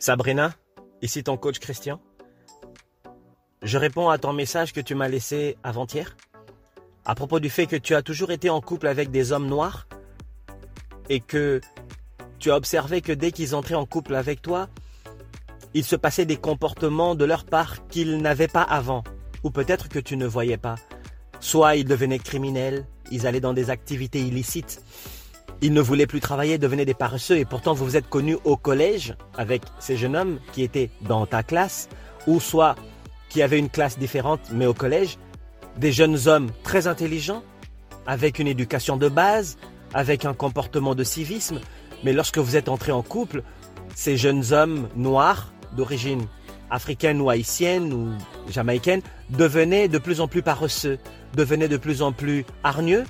Sabrina, ici ton coach Christian. Je réponds à ton message que tu m'as laissé avant-hier à propos du fait que tu as toujours été en couple avec des hommes noirs et que tu as observé que dès qu'ils entraient en couple avec toi, il se passait des comportements de leur part qu'ils n'avaient pas avant, ou peut-être que tu ne voyais pas. Soit ils devenaient criminels, ils allaient dans des activités illicites, ils ne voulaient plus travailler, devenaient des paresseux, et pourtant vous vous êtes connus au collège avec ces jeunes hommes qui étaient dans ta classe, ou soit qui avaient une classe différente mais au collège, des jeunes hommes très intelligents, avec une éducation de base, avec un comportement de civisme, mais lorsque vous êtes entrés en couple, ces jeunes hommes noirs, d'origine africaine ou haïtienne ou jamaïcaine, devenaient de plus en plus paresseux, devenaient de plus en plus hargneux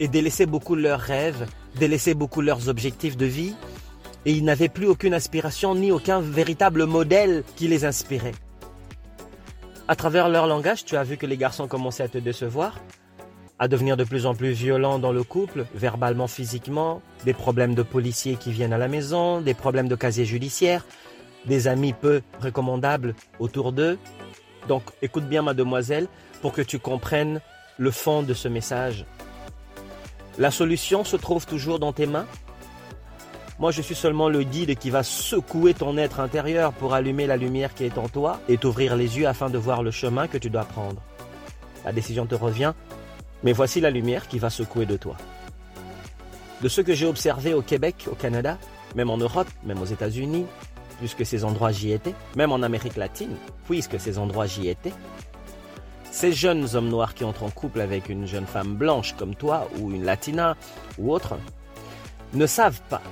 et délaissaient beaucoup leurs rêves, délaissaient beaucoup leurs objectifs de vie, et ils n'avaient plus aucune aspiration ni aucun véritable modèle qui les inspirait. À travers leur langage, tu as vu que les garçons commençaient à te décevoir, à devenir de plus en plus violents dans le couple, verbalement, physiquement, des problèmes de policiers qui viennent à la maison, des problèmes de casier judiciaire, des amis peu recommandables autour d'eux. Donc écoute bien mademoiselle pour que tu comprennes le fond de ce message. La solution se trouve toujours dans tes mains? Moi, je suis seulement le guide qui va secouer ton être intérieur pour allumer la lumière qui est en toi et t'ouvrir les yeux afin de voir le chemin que tu dois prendre. La décision te revient, mais voici la lumière qui va secouer de toi. De ce que j'ai observé au Québec, au Canada, même en Europe, même aux États-Unis, puisque ces endroits j'y étaient, même en Amérique latine, puisque ces endroits j'y étais, ces jeunes hommes noirs qui entrent en couple avec une jeune femme blanche comme toi, ou une latina, ou autre, ne savent pas,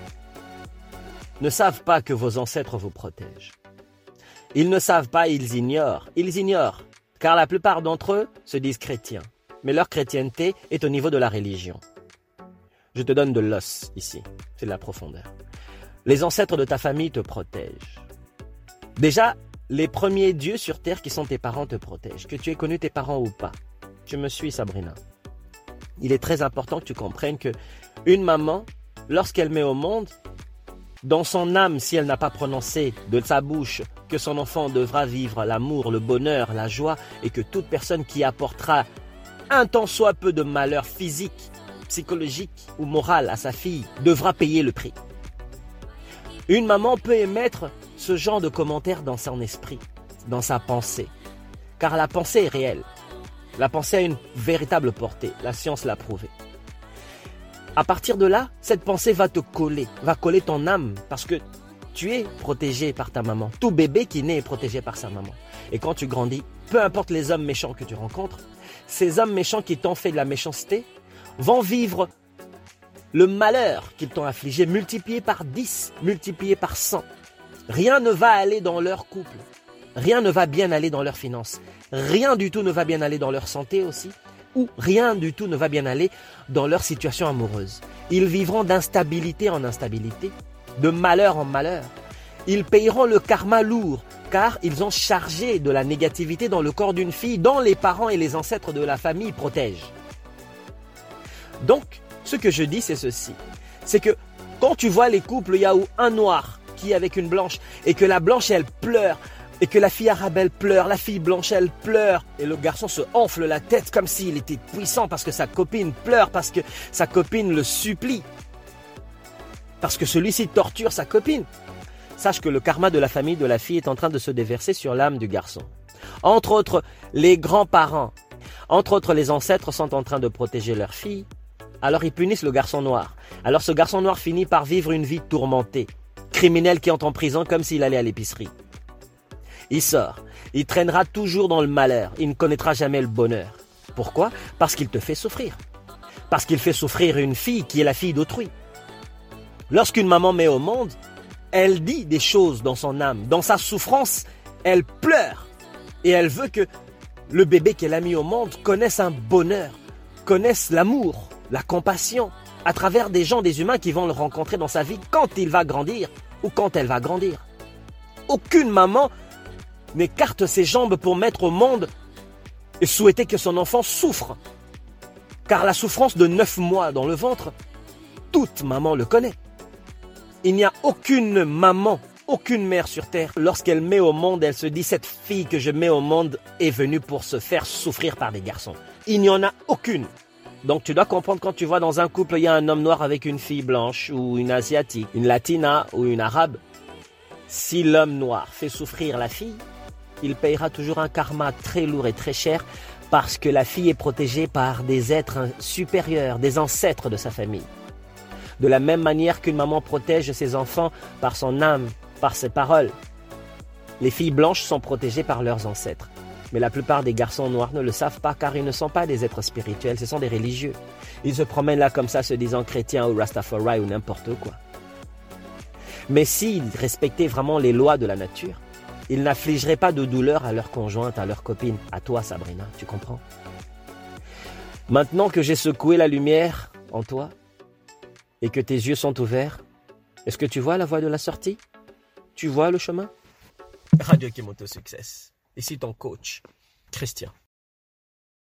ne savent pas que vos ancêtres vous protègent. Ils ne savent pas, ils ignorent, ils ignorent, car la plupart d'entre eux se disent chrétiens, mais leur chrétienté est au niveau de la religion. Je te donne de l'os ici, c'est de la profondeur. Les ancêtres de ta famille te protègent. Déjà, les premiers dieux sur terre qui sont tes parents te protègent, que tu aies connu tes parents ou pas. Tu me suis, Sabrina. Il est très important que tu comprennes que une maman, lorsqu'elle met au monde, dans son âme, si elle n'a pas prononcé de sa bouche que son enfant devra vivre l'amour, le bonheur, la joie, et que toute personne qui apportera un tant soit peu de malheur physique, psychologique ou moral à sa fille devra payer le prix. Une maman peut émettre ce genre de commentaires dans son esprit, dans sa pensée. Car la pensée est réelle. La pensée a une véritable portée. La science l'a prouvé. À partir de là, cette pensée va te coller, va coller ton âme, parce que tu es protégé par ta maman. Tout bébé qui naît est protégé par sa maman. Et quand tu grandis, peu importe les hommes méchants que tu rencontres, ces hommes méchants qui t'ont fait de la méchanceté vont vivre le malheur qu'ils t'ont affligé multiplié par 10, multiplié par 100. Rien ne va aller dans leur couple. Rien ne va bien aller dans leurs finances. Rien du tout ne va bien aller dans leur santé aussi. Ou rien du tout ne va bien aller dans leur situation amoureuse. Ils vivront d'instabilité en instabilité, de malheur en malheur. Ils payeront le karma lourd, car ils ont chargé de la négativité dans le corps d'une fille dont les parents et les ancêtres de la famille protègent. Donc, ce que je dis, c'est ceci. C'est que quand tu vois les couples, il y a un noir avec une blanche et que la blanche, elle pleure et que la fille arabe, elle pleure, la fille blanche, elle pleure et le garçon se enfle la tête comme s'il était puissant parce que sa copine pleure, parce que sa copine le supplie, parce que celui-ci torture sa copine. Sache que le karma de la famille de la fille est en train de se déverser sur l'âme du garçon. Entre autres, les grands-parents, entre autres les ancêtres sont en train de protéger leur fille alors ils punissent le garçon noir. Alors ce garçon noir finit par vivre une vie tourmentée, criminel qui entre en prison comme s'il allait à l'épicerie. Il sort, il traînera toujours dans le malheur, il ne connaîtra jamais le bonheur. Pourquoi? Parce qu'il te fait souffrir. Parce qu'il fait souffrir une fille qui est la fille d'autrui. Lorsqu'une maman met au monde, elle dit des choses dans son âme, dans sa souffrance, elle pleure. Et elle veut que le bébé qu'elle a mis au monde connaisse un bonheur, connaisse l'amour, la compassion, à travers des gens, des humains qui vont le rencontrer dans sa vie quand il va grandir ou quand elle va grandir. Aucune maman n'écarte ses jambes pour mettre au monde et souhaiter que son enfant souffre. Car la souffrance de neuf mois dans le ventre, toute maman le connaît. Il n'y a aucune maman, aucune mère sur terre, lorsqu'elle met au monde, elle se dit cette fille que je mets au monde est venue pour se faire souffrir par des garçons. Il n'y en a aucune. Donc tu dois comprendre quand tu vois dans un couple, il y a un homme noir avec une fille blanche ou une asiatique, une latina ou une arabe. Si l'homme noir fait souffrir la fille, il payera toujours un karma très lourd et très cher parce que la fille est protégée par des êtres supérieurs, des ancêtres de sa famille. De la même manière qu'une maman protège ses enfants par son âme, par ses paroles. Les filles blanches sont protégées par leurs ancêtres. Mais la plupart des garçons noirs ne le savent pas car ils ne sont pas des êtres spirituels, ce sont des religieux. Ils se promènent là comme ça se disant chrétiens ou Rastafari ou n'importe quoi. Mais s'ils respectaient vraiment les lois de la nature, ils n'affligeraient pas de douleur à leur conjointe, à leur copine, à toi Sabrina, tu comprends? Maintenant que j'ai secoué la lumière en toi et que tes yeux sont ouverts, est-ce que tu vois la voie de la sortie? Tu vois le chemin? Radio Kimoto Success. Ici ton coach, Christian.